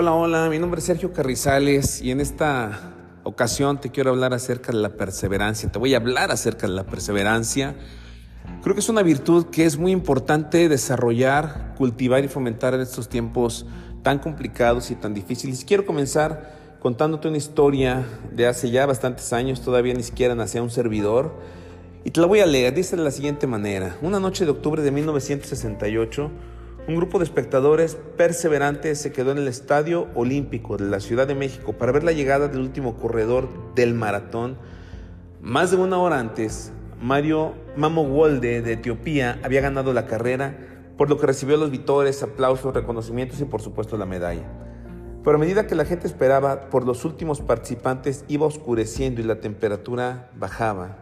Hola, hola, mi nombre es Sergio Carrizales y en esta ocasión te quiero hablar acerca de la perseverancia. Te voy a hablar acerca de la perseverancia. Creo que es una virtud que es muy importante desarrollar, cultivar y fomentar en estos tiempos tan complicados y tan difíciles. Quiero comenzar contándote una historia de hace ya bastantes años, todavía ni siquiera nacía un servidor. Y te la voy a leer, dice de la siguiente manera. Una noche de octubre de 1968, un grupo de espectadores perseverantes se quedó en el Estadio Olímpico de la Ciudad de México para ver la llegada del último corredor del maratón. Más de una hora antes, Mario Mamo Wolde de Etiopía había ganado la carrera, por lo que recibió los vitores, aplausos, reconocimientos y por supuesto la medalla. Pero a medida que la gente esperaba por los últimos participantes iba oscureciendo y la temperatura bajaba.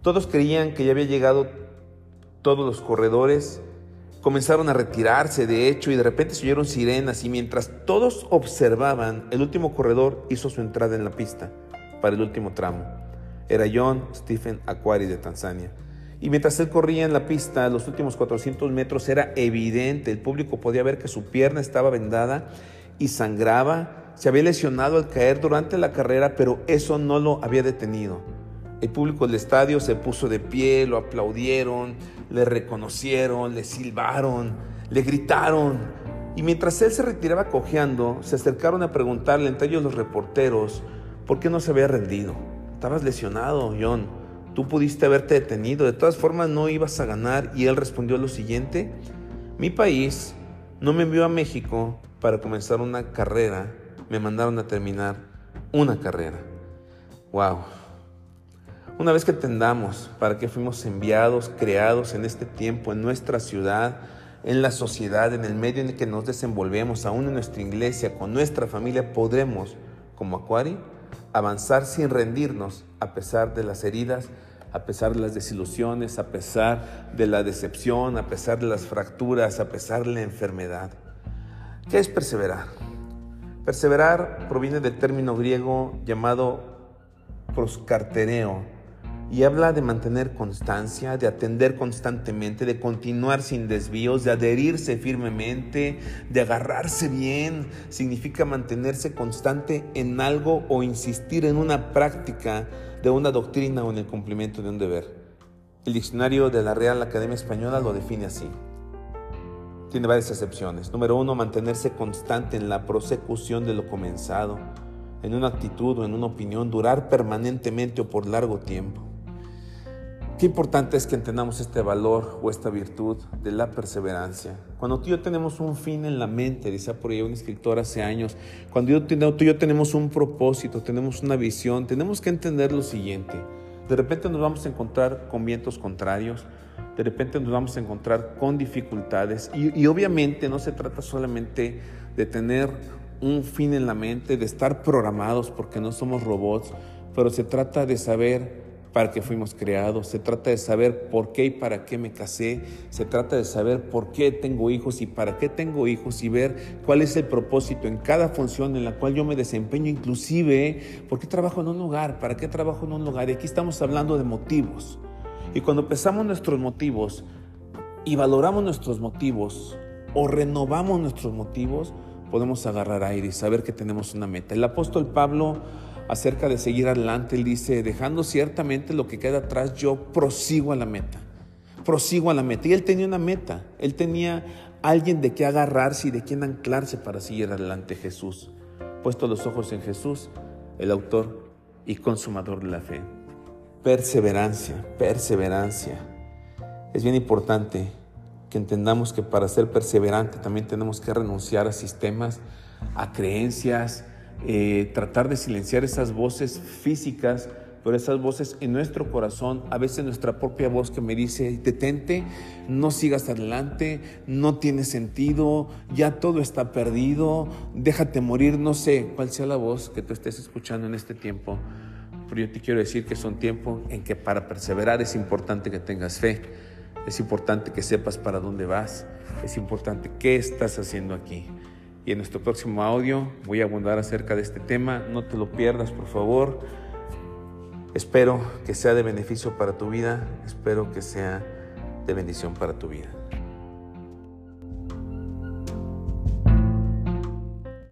Todos creían que ya había llegado todos los corredores comenzaron a retirarse, de hecho, y de repente se oyeron sirenas y mientras todos observaban, el último corredor hizo su entrada en la pista para el último tramo. Era John Stephen Aquari de Tanzania. Y mientras él corría en la pista, los últimos 400 metros era evidente, el público podía ver que su pierna estaba vendada y sangraba, se había lesionado al caer durante la carrera, pero eso no lo había detenido. El público del estadio se puso de pie, lo aplaudieron, le reconocieron, le silbaron, le gritaron. Y mientras él se retiraba cojeando, se acercaron a preguntarle, entre ellos los reporteros, por qué no se había rendido. Estabas lesionado, John. Tú pudiste haberte detenido. De todas formas, no ibas a ganar. Y él respondió lo siguiente. Mi país no me envió a México para comenzar una carrera. Me mandaron a terminar una carrera. Wow. Una vez que entendamos para qué fuimos enviados, creados en este tiempo, en nuestra ciudad, en la sociedad, en el medio en el que nos desenvolvemos, aún en nuestra iglesia, con nuestra familia, podremos, como Acuari, avanzar sin rendirnos a pesar de las heridas, a pesar de las desilusiones, a pesar de la decepción, a pesar de las fracturas, a pesar de la enfermedad. ¿Qué es perseverar? Perseverar proviene del término griego llamado proscartereo, y habla de mantener constancia, de atender constantemente, de continuar sin desvíos, de adherirse firmemente, de agarrarse bien. Significa mantenerse constante en algo o insistir en una práctica de una doctrina o en el cumplimiento de un deber. El diccionario de la Real Academia Española lo define así. Tiene varias excepciones. Número uno, mantenerse constante en la prosecución de lo comenzado, en una actitud o en una opinión, durar permanentemente o por largo tiempo. Qué importante es que entendamos este valor o esta virtud de la perseverancia. Cuando tú y yo tenemos un fin en la mente, decía por ahí un escritor hace años, cuando tú y yo tenemos un propósito, tenemos una visión, tenemos que entender lo siguiente. De repente nos vamos a encontrar con vientos contrarios, de repente nos vamos a encontrar con dificultades y, y obviamente no se trata solamente de tener un fin en la mente, de estar programados porque no somos robots, pero se trata de saber para qué fuimos creados, se trata de saber por qué y para qué me casé, se trata de saber por qué tengo hijos y para qué tengo hijos y ver cuál es el propósito en cada función en la cual yo me desempeño, inclusive por qué trabajo en un lugar, para qué trabajo en un lugar. Y aquí estamos hablando de motivos. Y cuando pensamos nuestros motivos y valoramos nuestros motivos o renovamos nuestros motivos, podemos agarrar aire y saber que tenemos una meta. El apóstol Pablo acerca de seguir adelante, él dice, dejando ciertamente lo que queda atrás, yo prosigo a la meta, prosigo a la meta. Y él tenía una meta, él tenía alguien de qué agarrarse y de quién anclarse para seguir adelante Jesús. Puesto los ojos en Jesús, el autor y consumador de la fe. Perseverancia, perseverancia. Es bien importante que entendamos que para ser perseverante también tenemos que renunciar a sistemas, a creencias, eh, tratar de silenciar esas voces físicas, pero esas voces en nuestro corazón, a veces nuestra propia voz que me dice, detente, no sigas adelante, no tiene sentido, ya todo está perdido, déjate morir, no sé cuál sea la voz que tú estés escuchando en este tiempo, pero yo te quiero decir que es un tiempo en que para perseverar es importante que tengas fe, es importante que sepas para dónde vas, es importante qué estás haciendo aquí. Y en nuestro próximo audio voy a abundar acerca de este tema. No te lo pierdas, por favor. Espero que sea de beneficio para tu vida. Espero que sea de bendición para tu vida.